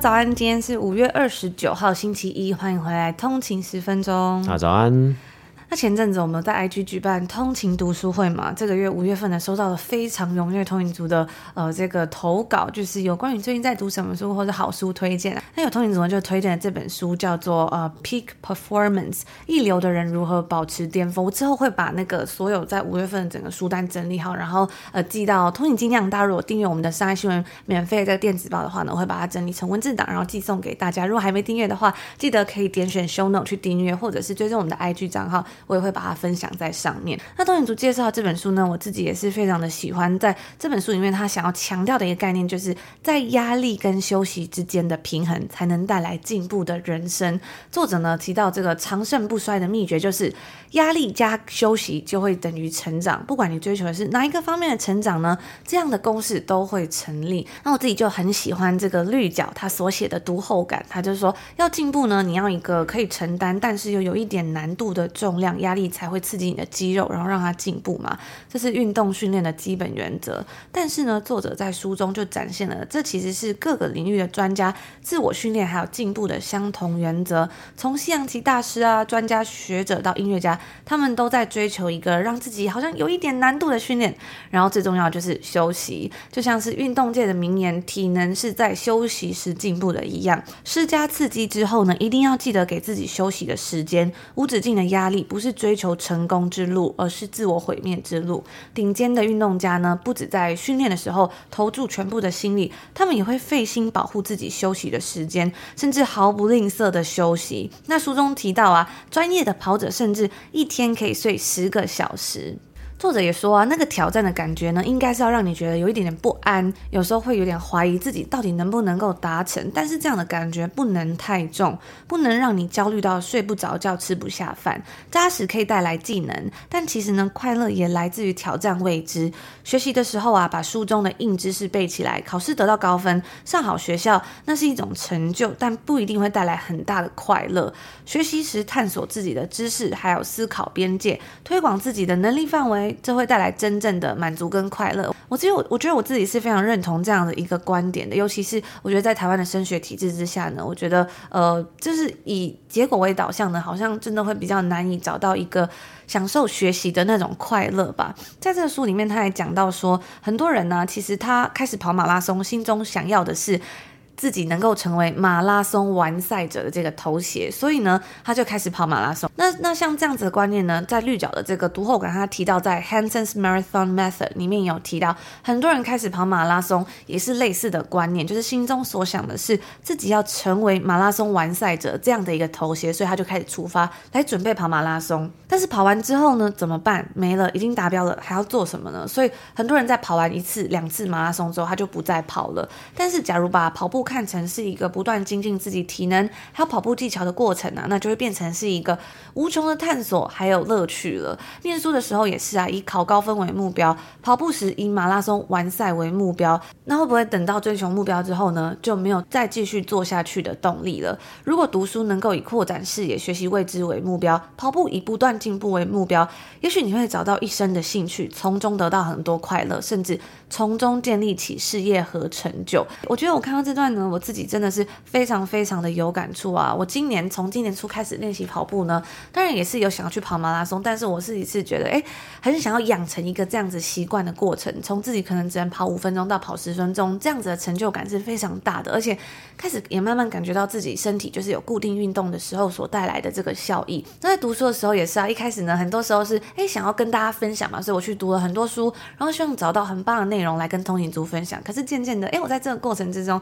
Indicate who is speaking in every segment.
Speaker 1: 早安，今天是五月二十九号星期一，欢迎回来通勤十分
Speaker 2: 钟。早安。
Speaker 1: 那前阵子我们在 IG 举办通勤读书会嘛，这个月五月份呢，收到了非常踊跃通勤族的呃这个投稿，就是有关于最近在读什么书或者好书推荐。那有通勤族呢就推荐了这本书，叫做呃 Peak Performance，一流的人如何保持巅峰。我之后会把那个所有在五月份的整个书单整理好，然后呃寄到通勤精酿。大家如果订阅我们的商业新闻免费的电子报的话呢，我会把它整理成文字档，然后寄送给大家。如果还没订阅的话，记得可以点选 Show Note 去订阅，或者是追踪我们的 IG 账号。我也会把它分享在上面。那通勤族介绍这本书呢，我自己也是非常的喜欢。在这本书里面，他想要强调的一个概念，就是在压力跟休息之间的平衡，才能带来进步的人生。作者呢提到这个长盛不衰的秘诀，就是压力加休息就会等于成长。不管你追求的是哪一个方面的成长呢，这样的公式都会成立。那我自己就很喜欢这个绿角他所写的读后感，他就说要进步呢，你要一个可以承担，但是又有一点难度的重量压力。才会刺激你的肌肉，然后让它进步嘛，这是运动训练的基本原则。但是呢，作者在书中就展现了，这其实是各个领域的专家自我训练还有进步的相同原则。从西洋棋大师啊、专家学者到音乐家，他们都在追求一个让自己好像有一点难度的训练。然后最重要就是休息，就像是运动界的名言：“体能是在休息时进步的”一样。施加刺激之后呢，一定要记得给自己休息的时间。无止境的压力不不是追求成功之路，而是自我毁灭之路。顶尖的运动家呢，不止在训练的时候投注全部的心力，他们也会费心保护自己休息的时间，甚至毫不吝啬的休息。那书中提到啊，专业的跑者甚至一天可以睡十个小时。作者也说啊，那个挑战的感觉呢，应该是要让你觉得有一点点不安，有时候会有点怀疑自己到底能不能够达成。但是这样的感觉不能太重，不能让你焦虑到睡不着觉、吃不下饭。扎实可以带来技能，但其实呢，快乐也来自于挑战未知。学习的时候啊，把书中的硬知识背起来，考试得到高分，上好学校，那是一种成就，但不一定会带来很大的快乐。学习时探索自己的知识，还有思考边界，推广自己的能力范围。这会带来真正的满足跟快乐。我只有我觉得我自己是非常认同这样的一个观点的，尤其是我觉得在台湾的升学体制之下呢，我觉得呃，就是以结果为导向呢，好像真的会比较难以找到一个享受学习的那种快乐吧。在这个书里面，他还讲到说，很多人呢，其实他开始跑马拉松，心中想要的是。自己能够成为马拉松完赛者的这个头衔，所以呢，他就开始跑马拉松。那那像这样子的观念呢，在绿角的这个读后感，他提到在 Hanson's Marathon Method 里面有提到，很多人开始跑马拉松也是类似的观念，就是心中所想的是自己要成为马拉松完赛者这样的一个头衔，所以他就开始出发来准备跑马拉松。但是跑完之后呢，怎么办？没了，已经达标了，还要做什么呢？所以很多人在跑完一次、两次马拉松之后，他就不再跑了。但是假如把跑步看成是一个不断精进自己体能还有跑步技巧的过程啊，那就会变成是一个无穷的探索还有乐趣了。念书的时候也是啊，以考高分为目标；跑步时以马拉松完赛为目标。那会不会等到追求目标之后呢，就没有再继续做下去的动力了？如果读书能够以扩展视野、学习未知为目标，跑步以不断进步为目标，也许你会找到一生的兴趣，从中得到很多快乐，甚至从中建立起事业和成就。我觉得我看到这段我自己。真的是非常非常的有感触啊！我今年从今年初开始练习跑步呢，当然也是有想要去跑马拉松，但是我自己是觉得，哎，还是想要养成一个这样子习惯的过程，从自己可能只能跑五分钟到跑十分钟，这样子的成就感是非常大的，而且开始也慢慢感觉到自己身体就是有固定运动的时候所带来的这个效益。那在读书的时候也是啊，一开始呢，很多时候是哎想要跟大家分享嘛，所以我去读了很多书，然后希望找到很棒的内容来跟通勤族分享。可是渐渐的，哎，我在这个过程之中，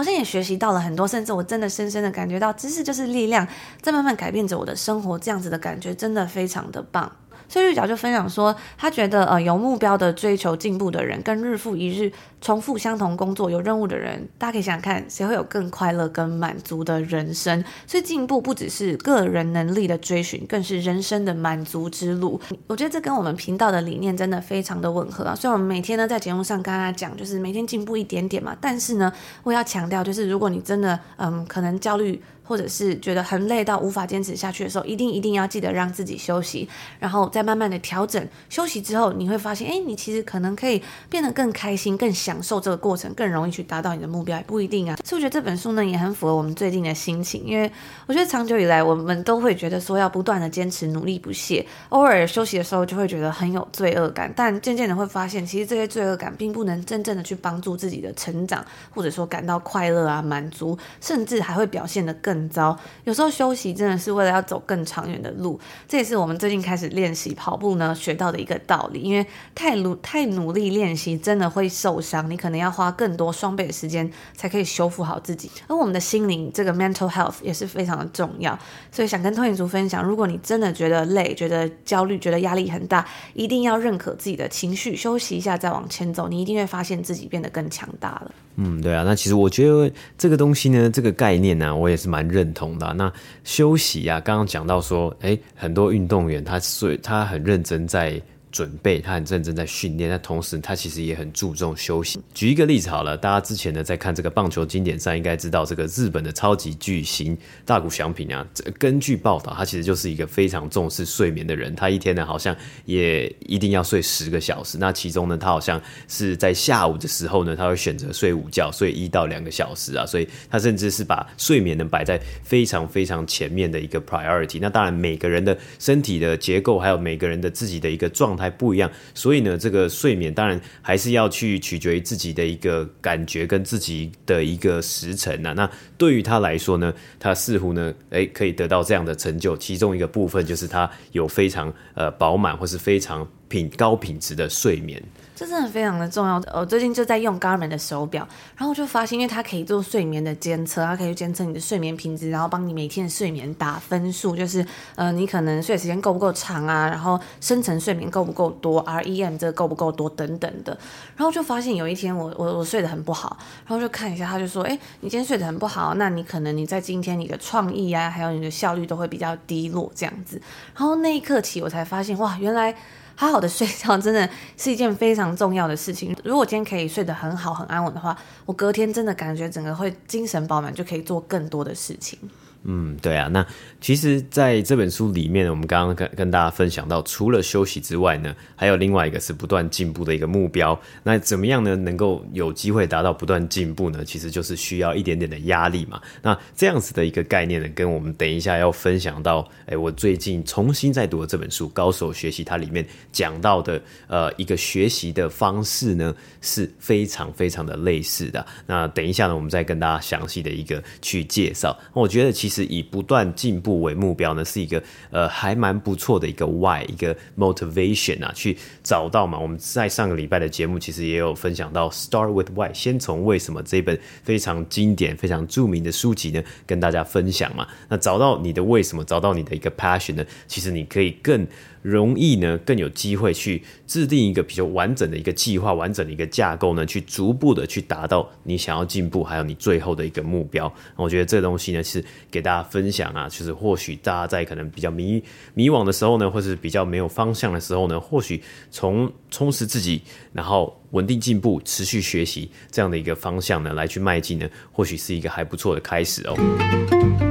Speaker 1: 好像也。学习到了很多，甚至我真的深深的感觉到，知识就是力量，在慢慢改变着我的生活。这样子的感觉真的非常的棒。所以绿角就分享说，他觉得呃有目标的追求进步的人，跟日复一日重复相同工作有任务的人，大家可以想想看，谁会有更快乐、跟满足的人生？所以进步不只是个人能力的追寻，更是人生的满足之路。我觉得这跟我们频道的理念真的非常的吻合啊！所以我们每天呢在节目上跟大家讲，就是每天进步一点点嘛。但是呢，我要强调，就是如果你真的嗯可能焦虑。或者是觉得很累到无法坚持下去的时候，一定一定要记得让自己休息，然后再慢慢的调整。休息之后，你会发现，哎，你其实可能可以变得更开心、更享受这个过程，更容易去达到你的目标，也不一定啊。所以我觉得这本书呢也很符合我们最近的心情，因为我觉得长久以来我们都会觉得说要不断的坚持、努力不懈，偶尔休息的时候就会觉得很有罪恶感，但渐渐的会发现，其实这些罪恶感并不能真正的去帮助自己的成长，或者说感到快乐啊、满足，甚至还会表现得更糟。有时候休息真的是为了要走更长远的路，这也是我们最近开始练习跑步呢学到的一个道理。因为太努太努力练习，真的会受伤，你可能要花更多双倍的时间才可以修复好自己。而我们的心灵这个 mental health 也是非常的重要，所以想跟通勤族分享，如果你真的觉得累、觉得焦虑、觉得压力很大，一定要认可自己的情绪，休息一下再往前走，你一定会发现自己变得更强大了。
Speaker 2: 嗯，对啊，那其实我觉得这个东西呢，这个概念呢、我也是蛮认同的。那休息呀、啊，刚刚讲到说，哎，很多运动员他睡，他很认真在。准备，他很认真在训练，但同时他其实也很注重休息。举一个例子好了，大家之前呢在看这个棒球经典赛，应该知道这个日本的超级巨星大谷翔平啊。根据报道，他其实就是一个非常重视睡眠的人。他一天呢好像也一定要睡十个小时。那其中呢，他好像是在下午的时候呢，他会选择睡午觉，睡一到两个小时啊。所以他甚至是把睡眠呢摆在非常非常前面的一个 priority。那当然，每个人的身体的结构，还有每个人的自己的一个状还不一样，所以呢，这个睡眠当然还是要去取决于自己的一个感觉跟自己的一个时辰啊。那对于他来说呢，他似乎呢，诶，可以得到这样的成就，其中一个部分就是他有非常呃饱满或是非常品高品质的睡眠。
Speaker 1: 这真的非常的重要。我最近就在用 Garmin 的手表，然后我就发现，因为它可以做睡眠的监测，它可以监测你的睡眠品质，然后帮你每天的睡眠打分数，就是呃，你可能睡的时间够不够长啊，然后深层睡眠够不够多，REM 这够不够多等等的。然后就发现有一天我我我睡得很不好，然后就看一下，他就说，哎，你今天睡得很不好，那你可能你在今天你的创意啊，还有你的效率都会比较低落这样子。然后那一刻起，我才发现，哇，原来。好好的睡觉真的是一件非常重要的事情。如果今天可以睡得很好、很安稳的话，我隔天真的感觉整个会精神饱满，就可以做更多的事情。
Speaker 2: 嗯，对啊，那其实在这本书里面，我们刚刚跟跟大家分享到，除了休息之外呢，还有另外一个是不断进步的一个目标。那怎么样呢？能够有机会达到不断进步呢？其实就是需要一点点的压力嘛。那这样子的一个概念呢，跟我们等一下要分享到，哎，我最近重新在读的这本书《高手学习》，它里面讲到的呃一个学习的方式呢，是非常非常的类似的。那等一下呢，我们再跟大家详细的一个去介绍。我觉得其实。是以不断进步为目标呢，是一个呃还蛮不错的一个 why 一个 motivation 啊，去找到嘛。我们在上个礼拜的节目其实也有分享到 Start with Why，先从为什么这本非常经典、非常著名的书籍呢，跟大家分享嘛。那找到你的为什么，找到你的一个 passion 呢，其实你可以更。容易呢，更有机会去制定一个比较完整的一个计划，完整的一个架构呢，去逐步的去达到你想要进步，还有你最后的一个目标。我觉得这东西呢，是给给大家分享啊，就是或许大家在可能比较迷迷惘的时候呢，或是比较没有方向的时候呢，或许从充实自己，然后稳定进步、持续学习这样的一个方向呢，来去迈进呢，或许是一个还不错的开始哦。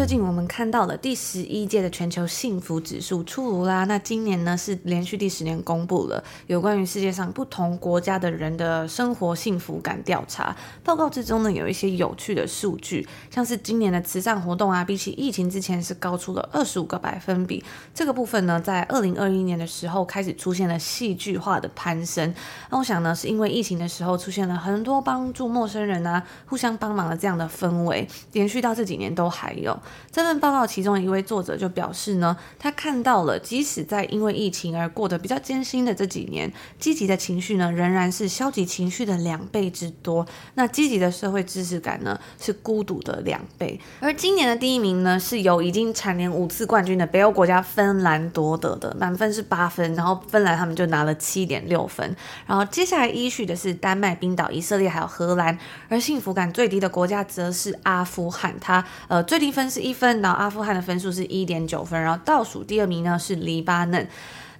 Speaker 1: 最近我们看到了第十一届的全球幸福指数出炉啦。那今年呢，是连续第十年公布了有关于世界上不同国家的人的生活幸福感调查报告之中呢，有一些有趣的数据，像是今年的慈善活动啊，比起疫情之前是高出了二十五个百分比。这个部分呢，在二零二一年的时候开始出现了戏剧化的攀升。那我想呢，是因为疫情的时候出现了很多帮助陌生人啊、互相帮忙的这样的氛围，延续到这几年都还有。这份报告其中一位作者就表示呢，他看到了，即使在因为疫情而过得比较艰辛的这几年，积极的情绪呢，仍然是消极情绪的两倍之多。那积极的社会知识感呢，是孤独的两倍。而今年的第一名呢，是由已经蝉联五次冠军的北欧国家芬兰夺得的，满分是八分，然后芬兰他们就拿了七点六分。然后接下来依序的是丹麦、冰岛、以色列还有荷兰，而幸福感最低的国家则是阿富汗，它呃最低分是一分，然后阿富汗的分数是一点九分，然后倒数第二名呢是黎巴嫩。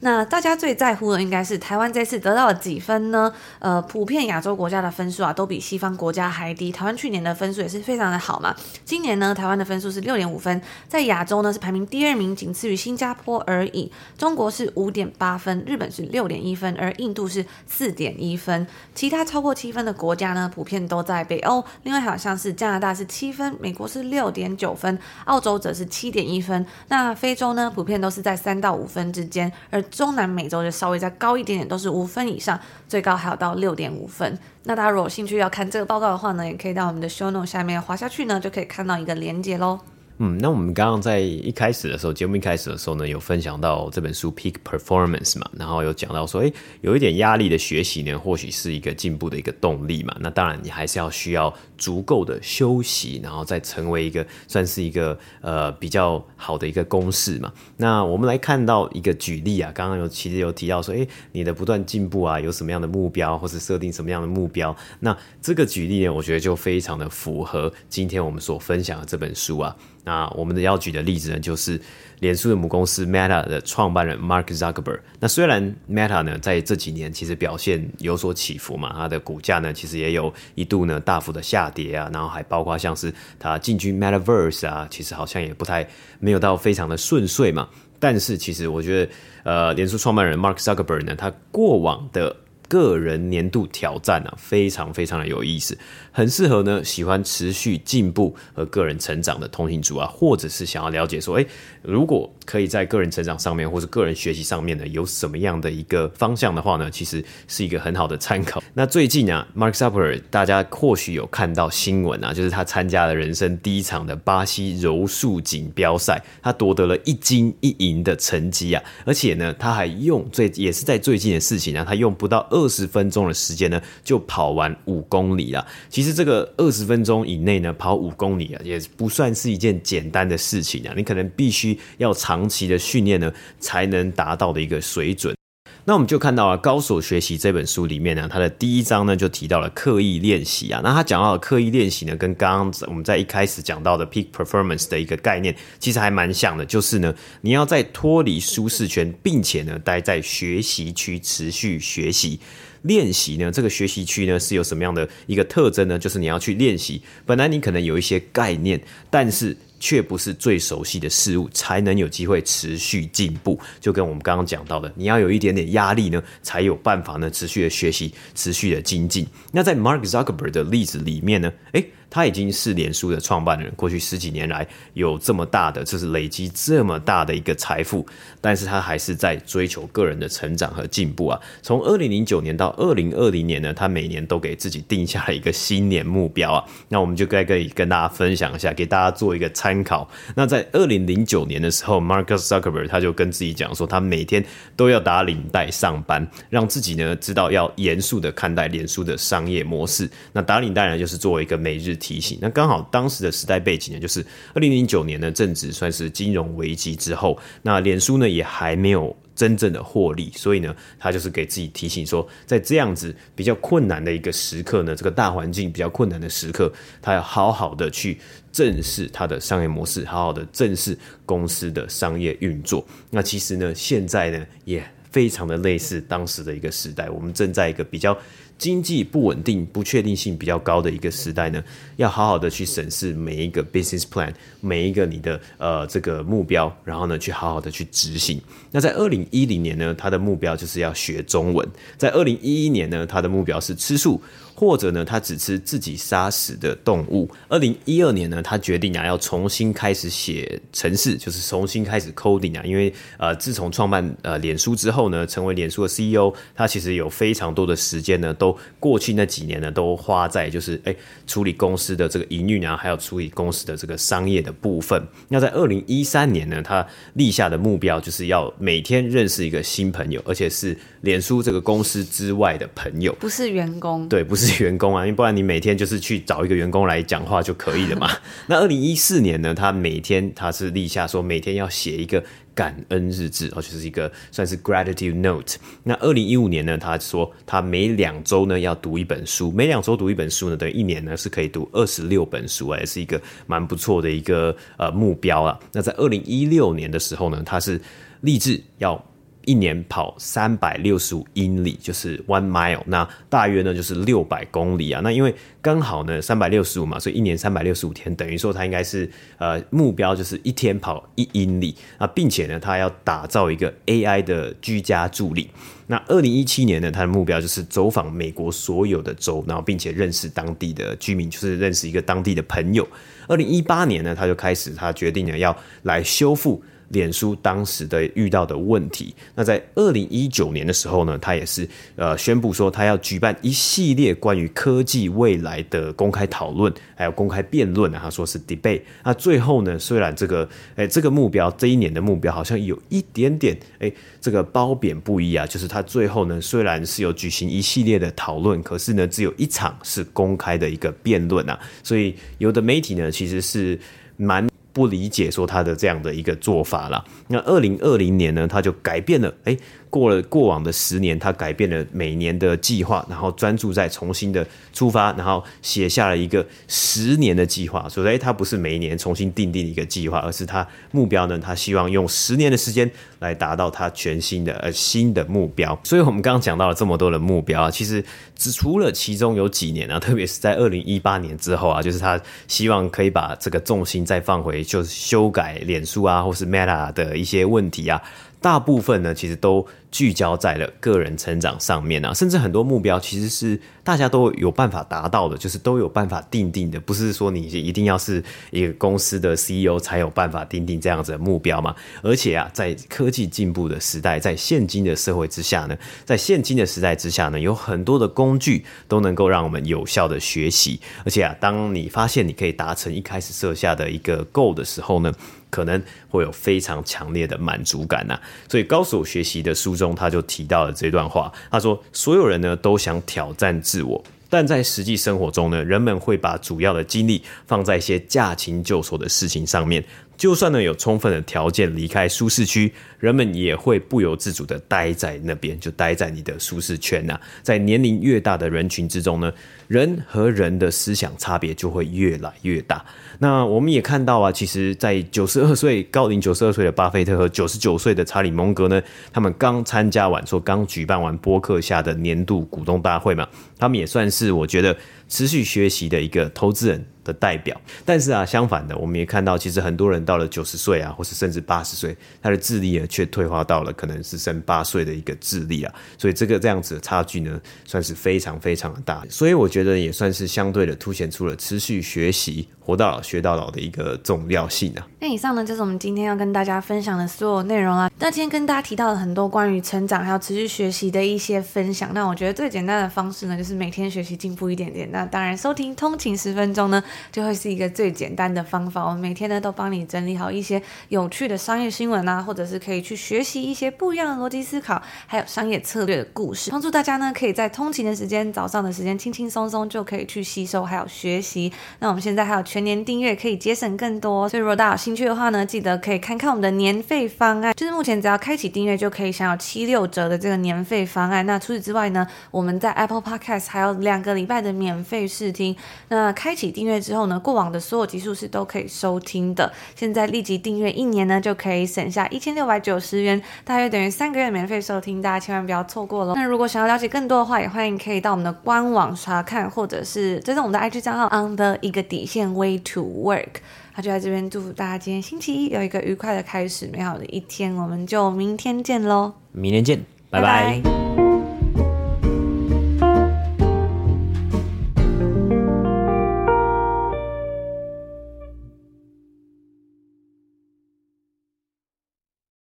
Speaker 1: 那大家最在乎的应该是台湾这次得到了几分呢？呃，普遍亚洲国家的分数啊，都比西方国家还低。台湾去年的分数也是非常的好嘛。今年呢，台湾的分数是六点五分，在亚洲呢是排名第二名，仅次于新加坡而已。中国是五点八分，日本是六点一分，而印度是四点一分。其他超过七分的国家呢，普遍都在北欧。另外好像是加拿大是七分，美国是六点九分，澳洲则是七点一分。那非洲呢，普遍都是在三到五分之间，而中南美洲就稍微再高一点点，都是五分以上，最高还有到六点五分。那大家如果有兴趣要看这个报告的话呢，也可以到我们的 show note 下面滑下去呢，就可以看到一个连接喽。
Speaker 2: 嗯，那我们刚刚在一开始的时候，节目一开始的时候呢，有分享到这本书《Peak Performance》嘛，然后有讲到说，诶，有一点压力的学习呢，或许是一个进步的一个动力嘛。那当然，你还是要需要足够的休息，然后再成为一个算是一个呃比较好的一个公式嘛。那我们来看到一个举例啊，刚刚有其实有提到说，诶，你的不断进步啊，有什么样的目标，或是设定什么样的目标？那这个举例呢，我觉得就非常的符合今天我们所分享的这本书啊。那我们的要举的例子呢，就是脸书的母公司 Meta 的创办人 Mark Zuckerberg。那虽然 Meta 呢在这几年其实表现有所起伏嘛，它的股价呢其实也有一度呢大幅的下跌啊，然后还包括像是它进军 Metaverse 啊，其实好像也不太没有到非常的顺遂嘛。但是其实我觉得，呃，脸书创办人 Mark Zuckerberg 呢，他过往的个人年度挑战啊，非常非常的有意思，很适合呢喜欢持续进步和个人成长的通勤族啊，或者是想要了解说，诶，如果可以在个人成长上面或者个人学习上面呢，有什么样的一个方向的话呢，其实是一个很好的参考。那最近啊，Mark Zuckerberg 大家或许有看到新闻啊，就是他参加了人生第一场的巴西柔术锦标赛，他夺得了一金一银的成绩啊，而且呢，他还用最也是在最近的事情啊，他用不到二。二十分钟的时间呢，就跑完五公里了。其实这个二十分钟以内呢，跑五公里啊，也不算是一件简单的事情啊。你可能必须要长期的训练呢，才能达到的一个水准。那我们就看到了《高手学习》这本书里面呢，它的第一章呢就提到了刻意练习啊。那他讲到的刻意练习呢，跟刚刚我们在一开始讲到的 Peak Performance 的一个概念，其实还蛮像的。就是呢，你要在脱离舒适圈，并且呢待在学习区持续学习练习呢。这个学习区呢是有什么样的一个特征呢？就是你要去练习，本来你可能有一些概念，但是。却不是最熟悉的事物，才能有机会持续进步。就跟我们刚刚讲到的，你要有一点点压力呢，才有办法呢，持续的学习，持续的精进。那在 Mark Zuckerberg 的例子里面呢，诶他已经是脸书的创办人，过去十几年来有这么大的，就是累积这么大的一个财富，但是他还是在追求个人的成长和进步啊。从二零零九年到二零二零年呢，他每年都给自己定下了一个新年目标啊。那我们就该可以跟大家分享一下，给大家做一个参考。那在二零零九年的时候，Marcus Zuckerberg 他就跟自己讲说，他每天都要打领带上班，让自己呢知道要严肃的看待脸书的商业模式。那打领带呢，就是作为一个每日提醒，那刚好当时的时代背景呢，就是二零零九年呢，正值算是金融危机之后，那脸书呢也还没有真正的获利，所以呢，他就是给自己提醒说，在这样子比较困难的一个时刻呢，这个大环境比较困难的时刻，他要好好的去正视他的商业模式，好好的正视公司的商业运作。那其实呢，现在呢也非常的类似当时的一个时代，我们正在一个比较。经济不稳定、不确定性比较高的一个时代呢，要好好的去审视每一个 business plan，每一个你的呃这个目标，然后呢去好好的去执行。那在二零一零年呢，他的目标就是要学中文；在二零一一年呢，他的目标是吃素。或者呢，他只吃自己杀死的动物。二零一二年呢，他决定啊要重新开始写程式，就是重新开始 coding 啊。因为呃，自从创办呃脸书之后呢，成为脸书的 CEO，他其实有非常多的时间呢，都都过去那几年呢，都花在就是诶、欸、处理公司的这个营运啊，还有处理公司的这个商业的部分。那在二零一三年呢，他立下的目标就是要每天认识一个新朋友，而且是脸书这个公司之外的朋友，
Speaker 1: 不是员工。
Speaker 2: 对，不是员工啊，因为不然你每天就是去找一个员工来讲话就可以了嘛。那二零一四年呢，他每天他是立下说每天要写一个。感恩日志哦，就是一个算是 gratitude note。那二零一五年呢，他说他每两周呢要读一本书，每两周读一本书呢，等于一年呢是可以读二十六本书，也是一个蛮不错的一个呃目标啊。那在二零一六年的时候呢，他是立志要。一年跑三百六十五英里，就是 one mile，那大约呢就是六百公里啊。那因为刚好呢三百六十五嘛，所以一年三百六十五天，等于说他应该是呃目标就是一天跑一英里啊，并且呢他要打造一个 AI 的居家助理。那二零一七年呢，他的目标就是走访美国所有的州，然后并且认识当地的居民，就是认识一个当地的朋友。二零一八年呢，他就开始他决定呢要来修复。脸书当时的遇到的问题，那在二零一九年的时候呢，他也是呃宣布说他要举办一系列关于科技未来的公开讨论，还有公开辩论啊，他说是 debate。那最后呢，虽然这个哎这个目标这一年的目标好像有一点点哎这个褒贬不一啊，就是他最后呢虽然是有举行一系列的讨论，可是呢只有一场是公开的一个辩论啊，所以有的媒体呢其实是蛮。不理解说他的这样的一个做法了。那二零二零年呢，他就改变了，诶。过了过往的十年，他改变了每年的计划，然后专注在重新的出发，然后写下了一个十年的计划。所以，他不是每一年重新定定一个计划，而是他目标呢，他希望用十年的时间来达到他全新的呃新的目标。所以，我们刚刚讲到了这么多的目标啊，其实只除了其中有几年啊，特别是在二零一八年之后啊，就是他希望可以把这个重心再放回，就是修改脸书啊，或是 Meta 的一些问题啊。大部分呢，其实都聚焦在了个人成长上面啊，甚至很多目标其实是大家都有办法达到的，就是都有办法定定的，不是说你一定要是一个公司的 CEO 才有办法定定这样子的目标嘛。而且啊，在科技进步的时代，在现今的社会之下呢，在现今的时代之下呢，有很多的工具都能够让我们有效的学习。而且啊，当你发现你可以达成一开始设下的一个 goal 的时候呢，可能会有非常强烈的满足感呐，所以高手学习的书中他就提到了这段话，他说：所有人呢都想挑战自我，但在实际生活中呢，人们会把主要的精力放在一些驾轻就熟的事情上面。就算呢有充分的条件离开舒适区，人们也会不由自主的待在那边，就待在你的舒适圈呐。在年龄越大的人群之中呢，人和人的思想差别就会越来越大。那我们也看到啊，其实，在九十二岁高龄九十二岁的巴菲特和九十九岁的查理蒙格呢，他们刚参加完，说刚举办完播客下的年度股东大会嘛，他们也算是我觉得持续学习的一个投资人的代表，但是啊，相反的，我们也看到，其实很多人到了九十岁啊，或是甚至八十岁，他的智力呢，却退化到了可能是剩八岁的一个智力啊，所以这个这样子的差距呢，算是非常非常的大，所以我觉觉得也算是相对的凸显出了持续学习、活到老学到老的一个重要性啊。
Speaker 1: 那以上呢，就是我们今天要跟大家分享的所有内容啊。那今天跟大家提到了很多关于成长还有持续学习的一些分享，那我觉得最简单的方式呢，就是每天学习进步一点点。那当然，收听通勤十分钟呢，就会是一个。最简单的方法，我们每天呢都帮你整理好一些有趣的商业新闻啊，或者是可以去学习一些不一样的逻辑思考，还有商业策略的故事，帮助大家呢可以在通勤的时间、早上的时间轻轻松松就可以去吸收，还有学习。那我们现在还有全年订阅，可以节省更多。所以如果大家有兴趣的话呢，记得可以看看我们的年费方案，就是目前只要开启订阅就可以享有七六折的这个年费方案。那除此之外呢，我们在 Apple Podcast 还有两个礼拜的免费试听。那开启订阅之后呢，过往的所有集数是都可以收听的。现在立即订阅一年呢，就可以省下一千六百九十元，大约等于三个月免费收听，大家千万不要错过了。那如果想要了解更多的话，也欢迎可以到我们的官网查看，或者是追踪我们的 IG 账号 on the 一个底线 way to work。他就在这边祝福大家今天星期一有一个愉快的开始，美好的一天。我们就明天见喽，
Speaker 2: 明天见，拜拜。拜拜。